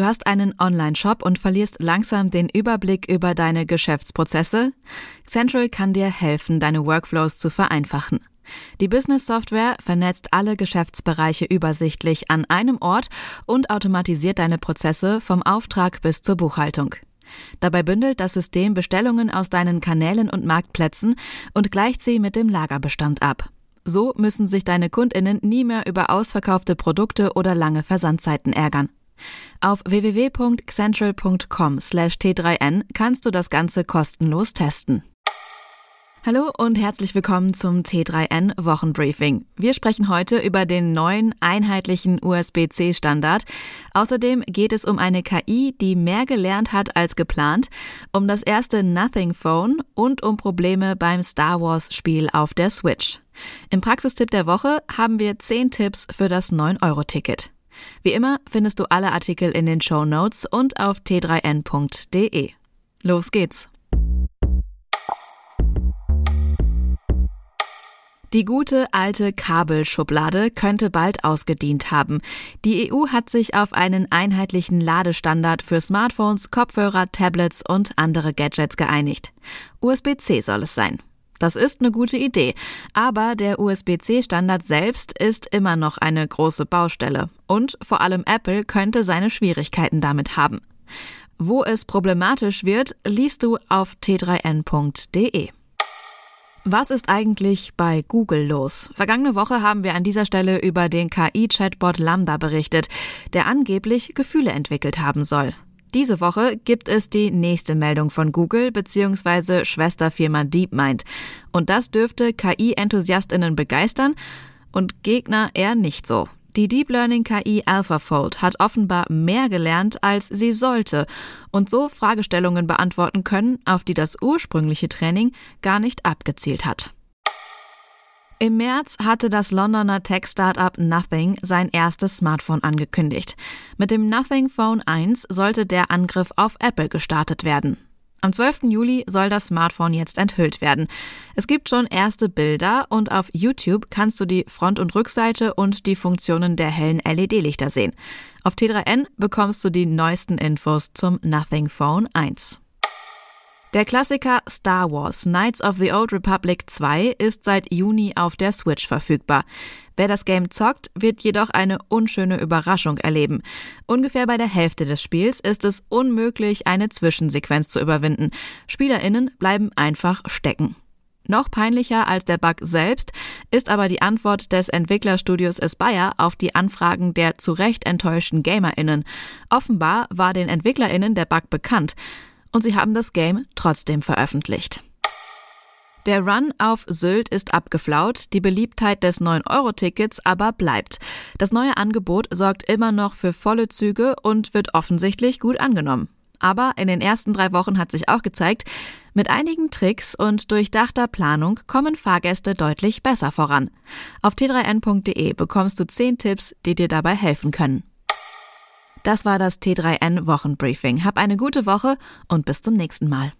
Du hast einen Online-Shop und verlierst langsam den Überblick über deine Geschäftsprozesse? Central kann dir helfen, deine Workflows zu vereinfachen. Die Business-Software vernetzt alle Geschäftsbereiche übersichtlich an einem Ort und automatisiert deine Prozesse vom Auftrag bis zur Buchhaltung. Dabei bündelt das System Bestellungen aus deinen Kanälen und Marktplätzen und gleicht sie mit dem Lagerbestand ab. So müssen sich deine Kundinnen nie mehr über ausverkaufte Produkte oder lange Versandzeiten ärgern. Auf www.central.com/t3n kannst du das Ganze kostenlos testen. Hallo und herzlich willkommen zum T3N Wochenbriefing. Wir sprechen heute über den neuen einheitlichen USB-C Standard. Außerdem geht es um eine KI, die mehr gelernt hat als geplant, um das erste Nothing Phone und um Probleme beim Star Wars Spiel auf der Switch. Im Praxistipp der Woche haben wir 10 Tipps für das 9-Euro-Ticket. Wie immer findest du alle Artikel in den Show Notes und auf t3n.de. Los geht's! Die gute alte Kabelschublade könnte bald ausgedient haben. Die EU hat sich auf einen einheitlichen Ladestandard für Smartphones, Kopfhörer, Tablets und andere Gadgets geeinigt. USB-C soll es sein. Das ist eine gute Idee, aber der USB-C-Standard selbst ist immer noch eine große Baustelle und vor allem Apple könnte seine Schwierigkeiten damit haben. Wo es problematisch wird, liest du auf t3n.de. Was ist eigentlich bei Google los? Vergangene Woche haben wir an dieser Stelle über den KI-Chatbot Lambda berichtet, der angeblich Gefühle entwickelt haben soll. Diese Woche gibt es die nächste Meldung von Google bzw. Schwesterfirma DeepMind. Und das dürfte KI-EnthusiastInnen begeistern und Gegner eher nicht so. Die Deep Learning KI AlphaFold hat offenbar mehr gelernt, als sie sollte und so Fragestellungen beantworten können, auf die das ursprüngliche Training gar nicht abgezielt hat. Im März hatte das Londoner Tech-Startup Nothing sein erstes Smartphone angekündigt. Mit dem Nothing Phone 1 sollte der Angriff auf Apple gestartet werden. Am 12. Juli soll das Smartphone jetzt enthüllt werden. Es gibt schon erste Bilder und auf YouTube kannst du die Front- und Rückseite und die Funktionen der hellen LED-Lichter sehen. Auf T3N bekommst du die neuesten Infos zum Nothing Phone 1. Der Klassiker Star Wars Knights of the Old Republic 2 ist seit Juni auf der Switch verfügbar. Wer das Game zockt, wird jedoch eine unschöne Überraschung erleben. Ungefähr bei der Hälfte des Spiels ist es unmöglich, eine Zwischensequenz zu überwinden. Spielerinnen bleiben einfach stecken. Noch peinlicher als der Bug selbst ist aber die Antwort des Entwicklerstudios Aspire auf die Anfragen der zu Recht enttäuschten GamerInnen. Offenbar war den EntwicklerInnen der Bug bekannt und sie haben das Game trotzdem veröffentlicht. Der Run auf Sylt ist abgeflaut, die Beliebtheit des 9-Euro-Tickets aber bleibt. Das neue Angebot sorgt immer noch für volle Züge und wird offensichtlich gut angenommen. Aber in den ersten drei Wochen hat sich auch gezeigt, mit einigen Tricks und durchdachter Planung kommen Fahrgäste deutlich besser voran. Auf t3n.de bekommst du 10 Tipps, die dir dabei helfen können. Das war das T3N Wochenbriefing. Hab eine gute Woche und bis zum nächsten Mal.